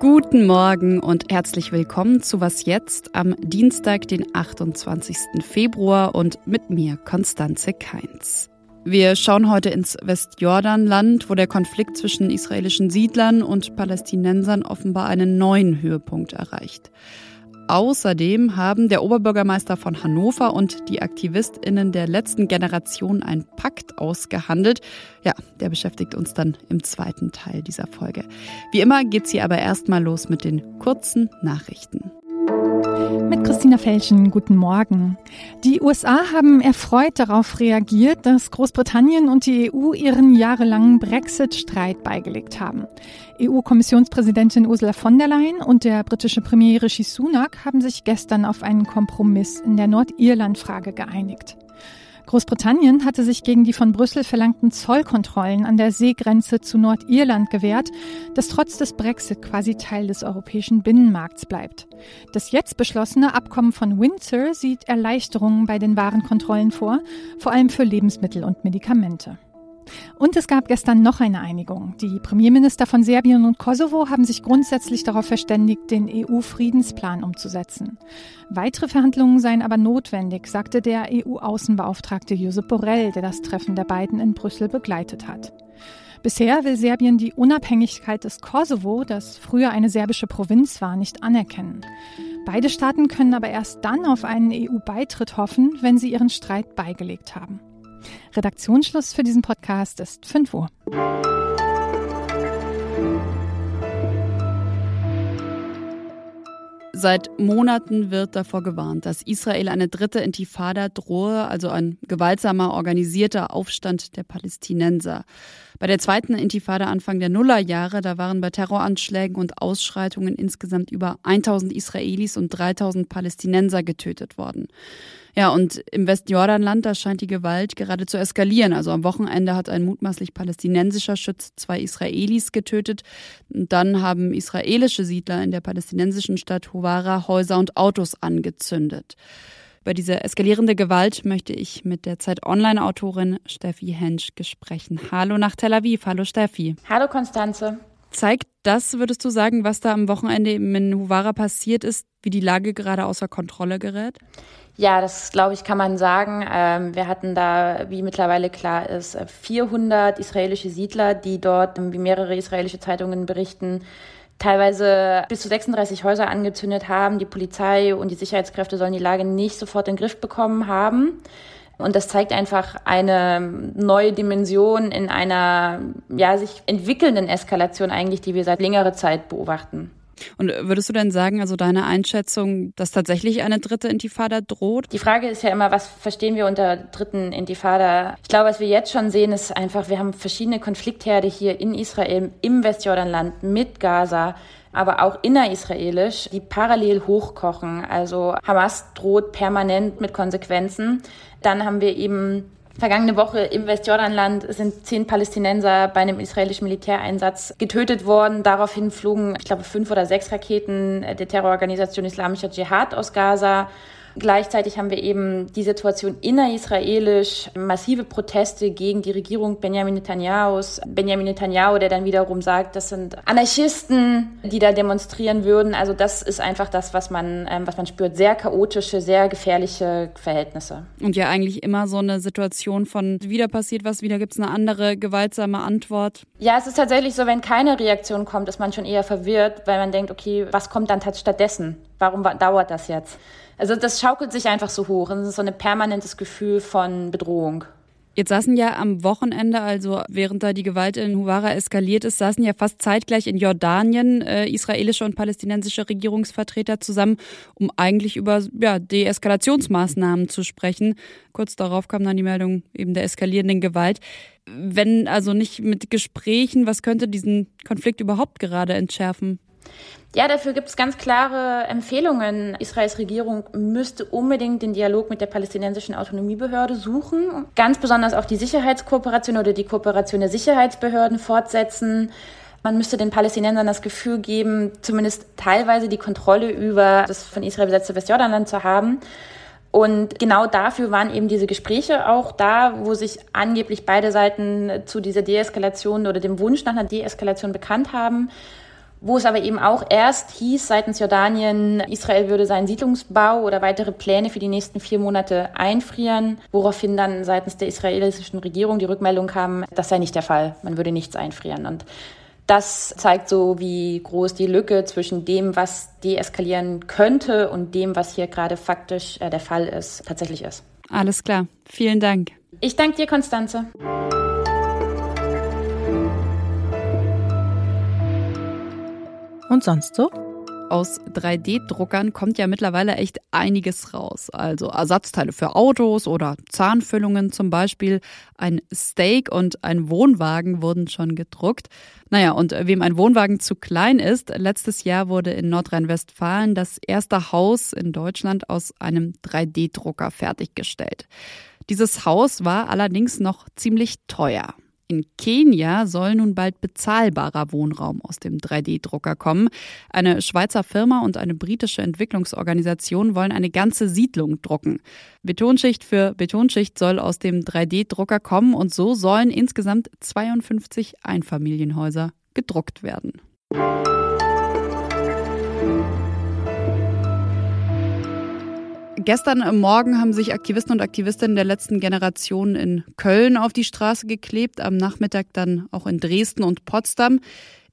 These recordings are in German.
Guten Morgen und herzlich willkommen zu Was jetzt am Dienstag, den 28. Februar und mit mir Konstanze Keins. Wir schauen heute ins Westjordanland, wo der Konflikt zwischen israelischen Siedlern und Palästinensern offenbar einen neuen Höhepunkt erreicht. Außerdem haben der Oberbürgermeister von Hannover und die AktivistInnen der letzten Generation einen Pakt ausgehandelt. Ja, der beschäftigt uns dann im zweiten Teil dieser Folge. Wie immer geht's hier aber erstmal los mit den kurzen Nachrichten. Mit Christina Felschen, guten Morgen. Die USA haben erfreut darauf reagiert, dass Großbritannien und die EU ihren jahrelangen Brexit-Streit beigelegt haben. EU-Kommissionspräsidentin Ursula von der Leyen und der britische Premier Rishi Sunak haben sich gestern auf einen Kompromiss in der Nordirland-Frage geeinigt. Großbritannien hatte sich gegen die von Brüssel verlangten Zollkontrollen an der Seegrenze zu Nordirland gewehrt, das trotz des Brexit quasi Teil des europäischen Binnenmarkts bleibt. Das jetzt beschlossene Abkommen von Windsor sieht Erleichterungen bei den Warenkontrollen vor, vor allem für Lebensmittel und Medikamente. Und es gab gestern noch eine Einigung. Die Premierminister von Serbien und Kosovo haben sich grundsätzlich darauf verständigt, den EU-Friedensplan umzusetzen. Weitere Verhandlungen seien aber notwendig, sagte der EU-Außenbeauftragte Josep Borrell, der das Treffen der beiden in Brüssel begleitet hat. Bisher will Serbien die Unabhängigkeit des Kosovo, das früher eine serbische Provinz war, nicht anerkennen. Beide Staaten können aber erst dann auf einen EU-Beitritt hoffen, wenn sie ihren Streit beigelegt haben. Redaktionsschluss für diesen Podcast ist 5 Uhr. Seit Monaten wird davor gewarnt, dass Israel eine dritte Intifada drohe, also ein gewaltsamer, organisierter Aufstand der Palästinenser. Bei der zweiten Intifada Anfang der Nullerjahre, da waren bei Terroranschlägen und Ausschreitungen insgesamt über 1000 Israelis und 3000 Palästinenser getötet worden. Ja, und im Westjordanland, da scheint die Gewalt gerade zu eskalieren. Also am Wochenende hat ein mutmaßlich palästinensischer Schütz zwei Israelis getötet. Und dann haben israelische Siedler in der palästinensischen Stadt Huwara Häuser und Autos angezündet. Über diese eskalierende Gewalt möchte ich mit der Zeit Online-Autorin Steffi Hensch sprechen. Hallo nach Tel Aviv. Hallo Steffi. Hallo Konstanze. Zeigt das, würdest du sagen, was da am Wochenende in Huwara passiert ist, wie die Lage gerade außer Kontrolle gerät? Ja, das glaube ich, kann man sagen. Ähm, wir hatten da, wie mittlerweile klar ist, 400 israelische Siedler, die dort, wie mehrere israelische Zeitungen berichten, teilweise bis zu 36 Häuser angezündet haben. Die Polizei und die Sicherheitskräfte sollen die Lage nicht sofort in den Griff bekommen haben. Und das zeigt einfach eine neue Dimension in einer ja, sich entwickelnden Eskalation eigentlich, die wir seit längerer Zeit beobachten. Und würdest du denn sagen, also deine Einschätzung, dass tatsächlich eine dritte Intifada droht? Die Frage ist ja immer, was verstehen wir unter dritten Intifada? Ich glaube, was wir jetzt schon sehen, ist einfach, wir haben verschiedene Konfliktherde hier in Israel, im Westjordanland, mit Gaza, aber auch innerisraelisch, die parallel hochkochen. Also Hamas droht permanent mit Konsequenzen. Dann haben wir eben Vergangene Woche im Westjordanland sind zehn Palästinenser bei einem israelischen Militäreinsatz getötet worden. Daraufhin flogen, ich glaube, fünf oder sechs Raketen der Terrororganisation Islamischer Dschihad aus Gaza. Gleichzeitig haben wir eben die Situation innerisraelisch, massive Proteste gegen die Regierung Benjamin Netanyahus. Benjamin Netanyahu, der dann wiederum sagt, das sind Anarchisten, die da demonstrieren würden. Also das ist einfach das, was man, ähm, was man spürt. Sehr chaotische, sehr gefährliche Verhältnisse. Und ja eigentlich immer so eine Situation von wieder passiert was, wieder gibt es eine andere gewaltsame Antwort. Ja, es ist tatsächlich so, wenn keine Reaktion kommt, ist man schon eher verwirrt, weil man denkt, okay, was kommt dann stattdessen? Warum dauert das jetzt? Also das schaukelt sich einfach so hoch. Es ist so ein permanentes Gefühl von Bedrohung. Jetzt saßen ja am Wochenende, also während da die Gewalt in Huwara eskaliert ist, saßen ja fast zeitgleich in Jordanien äh, israelische und palästinensische Regierungsvertreter zusammen, um eigentlich über ja, Deeskalationsmaßnahmen zu sprechen. Kurz darauf kam dann die Meldung eben der eskalierenden Gewalt. Wenn also nicht mit Gesprächen, was könnte diesen Konflikt überhaupt gerade entschärfen? Ja, dafür gibt es ganz klare Empfehlungen. Israels Regierung müsste unbedingt den Dialog mit der palästinensischen Autonomiebehörde suchen. Ganz besonders auch die Sicherheitskooperation oder die Kooperation der Sicherheitsbehörden fortsetzen. Man müsste den Palästinensern das Gefühl geben, zumindest teilweise die Kontrolle über das von Israel besetzte Westjordanland zu haben. Und genau dafür waren eben diese Gespräche auch da, wo sich angeblich beide Seiten zu dieser Deeskalation oder dem Wunsch nach einer Deeskalation bekannt haben wo es aber eben auch erst hieß seitens Jordanien, Israel würde seinen Siedlungsbau oder weitere Pläne für die nächsten vier Monate einfrieren, woraufhin dann seitens der israelischen Regierung die Rückmeldung kam, das sei nicht der Fall, man würde nichts einfrieren. Und das zeigt so, wie groß die Lücke zwischen dem, was deeskalieren könnte und dem, was hier gerade faktisch äh, der Fall ist, tatsächlich ist. Alles klar. Vielen Dank. Ich danke dir, Konstanze. Und sonst so? Aus 3D-Druckern kommt ja mittlerweile echt einiges raus. Also Ersatzteile für Autos oder Zahnfüllungen zum Beispiel. Ein Steak und ein Wohnwagen wurden schon gedruckt. Naja, und wem ein Wohnwagen zu klein ist, letztes Jahr wurde in Nordrhein-Westfalen das erste Haus in Deutschland aus einem 3D-Drucker fertiggestellt. Dieses Haus war allerdings noch ziemlich teuer. In Kenia soll nun bald bezahlbarer Wohnraum aus dem 3D-Drucker kommen. Eine Schweizer Firma und eine britische Entwicklungsorganisation wollen eine ganze Siedlung drucken. Betonschicht für Betonschicht soll aus dem 3D-Drucker kommen und so sollen insgesamt 52 Einfamilienhäuser gedruckt werden. Gestern Morgen haben sich Aktivisten und Aktivistinnen der letzten Generation in Köln auf die Straße geklebt, am Nachmittag dann auch in Dresden und Potsdam.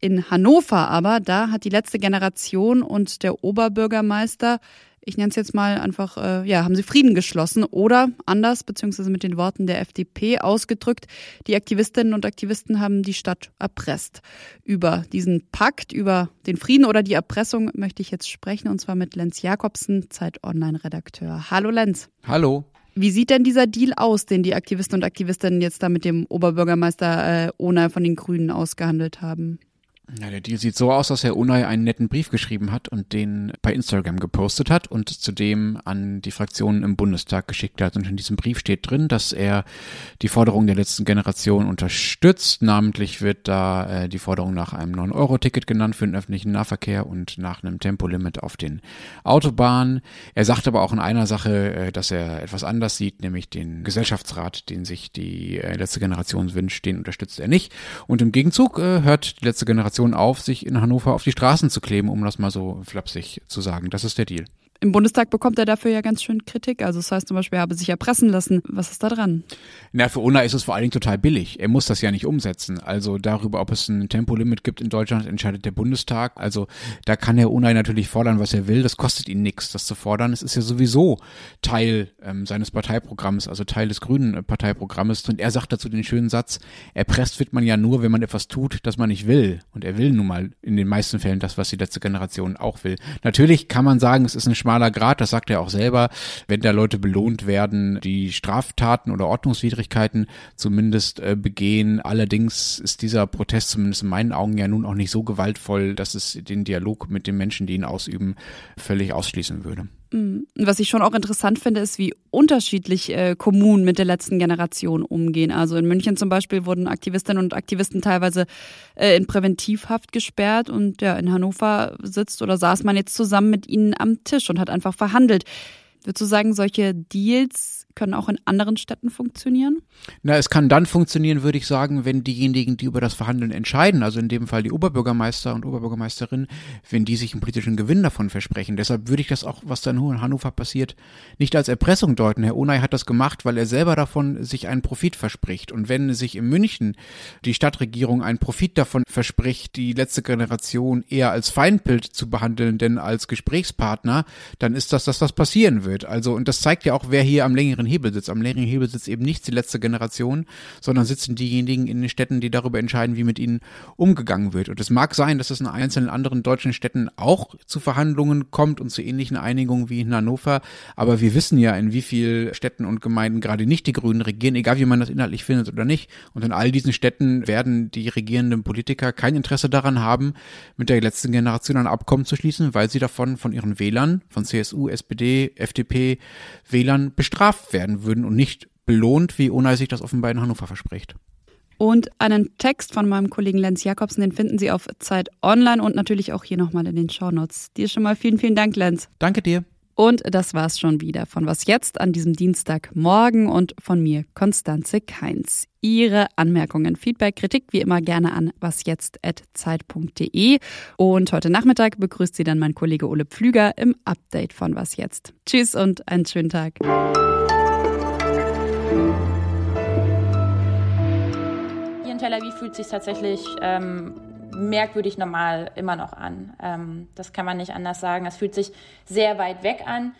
In Hannover aber, da hat die letzte Generation und der Oberbürgermeister ich nenne es jetzt mal einfach, äh, ja, haben sie Frieden geschlossen oder anders, beziehungsweise mit den Worten der FDP ausgedrückt, die Aktivistinnen und Aktivisten haben die Stadt erpresst. Über diesen Pakt, über den Frieden oder die Erpressung möchte ich jetzt sprechen und zwar mit Lenz Jakobsen, Zeit Online-Redakteur. Hallo Lenz. Hallo. Wie sieht denn dieser Deal aus, den die Aktivisten und Aktivistinnen jetzt da mit dem Oberbürgermeister äh, Ona von den Grünen ausgehandelt haben? Ja, der Deal sieht so aus, dass Herr Unai einen netten Brief geschrieben hat und den bei Instagram gepostet hat und zudem an die Fraktionen im Bundestag geschickt hat. Und in diesem Brief steht drin, dass er die Forderung der letzten Generation unterstützt. Namentlich wird da äh, die Forderung nach einem 9-Euro-Ticket genannt für den öffentlichen Nahverkehr und nach einem Tempolimit auf den Autobahnen. Er sagt aber auch in einer Sache, äh, dass er etwas anders sieht, nämlich den Gesellschaftsrat, den sich die äh, letzte Generation wünscht, den unterstützt er nicht. Und im Gegenzug äh, hört die letzte Generation Generation auf, sich in Hannover auf die Straßen zu kleben, um das mal so flapsig zu sagen. Das ist der Deal. Im Bundestag bekommt er dafür ja ganz schön Kritik. Also das heißt zum Beispiel, er habe sich erpressen lassen. Was ist da dran? Na, für Unna ist es vor allen Dingen total billig. Er muss das ja nicht umsetzen. Also darüber, ob es ein Tempolimit gibt in Deutschland, entscheidet der Bundestag. Also da kann Herr Unai natürlich fordern, was er will. Das kostet ihn nichts, das zu fordern. Es ist ja sowieso Teil ähm, seines Parteiprogramms, also Teil des grünen Parteiprogrammes. Und er sagt dazu den schönen Satz, erpresst wird man ja nur, wenn man etwas tut, das man nicht will. Und er will nun mal in den meisten Fällen das, was die letzte Generation auch will. Natürlich kann man sagen, es ist eine schmaler Grad, das sagt er auch selber, wenn da Leute belohnt werden, die Straftaten oder Ordnungswidrigkeiten zumindest äh, begehen. Allerdings ist dieser Protest zumindest in meinen Augen ja nun auch nicht so gewaltvoll, dass es den Dialog mit den Menschen, die ihn ausüben, völlig ausschließen würde. Mhm. Was ich schon auch interessant finde, ist, wie unterschiedlich äh, Kommunen mit der letzten Generation umgehen. Also in München zum Beispiel wurden Aktivistinnen und Aktivisten teilweise äh, in Präventivhaft gesperrt und ja, in Hannover sitzt oder saß man jetzt zusammen mit ihnen am Tisch und hat einfach verhandelt. Würdest du sagen, solche Deals können auch in anderen Städten funktionieren? Na, es kann dann funktionieren, würde ich sagen, wenn diejenigen, die über das Verhandeln entscheiden, also in dem Fall die Oberbürgermeister und Oberbürgermeisterin, wenn die sich einen politischen Gewinn davon versprechen. Deshalb würde ich das auch, was da in Hannover passiert, nicht als Erpressung deuten. Herr Onay hat das gemacht, weil er selber davon sich einen Profit verspricht. Und wenn sich in München die Stadtregierung einen Profit davon verspricht, die letzte Generation eher als Feindbild zu behandeln, denn als Gesprächspartner, dann ist das, dass das passieren wird. Also, und das zeigt ja auch, wer hier am längeren Hebel sitzt. Am längeren Hebel eben nicht die letzte Generation, sondern sitzen diejenigen in den Städten, die darüber entscheiden, wie mit ihnen umgegangen wird. Und es mag sein, dass es in einzelnen anderen deutschen Städten auch zu Verhandlungen kommt und zu ähnlichen Einigungen wie in Hannover. Aber wir wissen ja, in wie vielen Städten und Gemeinden gerade nicht die Grünen regieren, egal wie man das inhaltlich findet oder nicht. Und in all diesen Städten werden die regierenden Politiker kein Interesse daran haben, mit der letzten Generation ein Abkommen zu schließen, weil sie davon von ihren Wählern, von CSU, SPD, FDP, Wählern bestraft werden werden würden und nicht belohnt, wie Unai sich das offenbar in Hannover verspricht. Und einen Text von meinem Kollegen Lenz Jakobsen, den finden Sie auf Zeit Online und natürlich auch hier nochmal in den Shownotes. Dir schon mal vielen, vielen Dank, Lenz. Danke dir. Und das war's schon wieder von Was jetzt an diesem Dienstagmorgen und von mir, Konstanze Keins. Ihre Anmerkungen, Feedback, Kritik wie immer gerne an wasjetzt.zeit.de. Und heute Nachmittag begrüßt Sie dann mein Kollege Ole Pflüger im Update von Was jetzt. Tschüss und einen schönen Tag. Tel Aviv fühlt sich tatsächlich ähm, merkwürdig normal immer noch an. Ähm, das kann man nicht anders sagen. Es fühlt sich sehr weit weg an.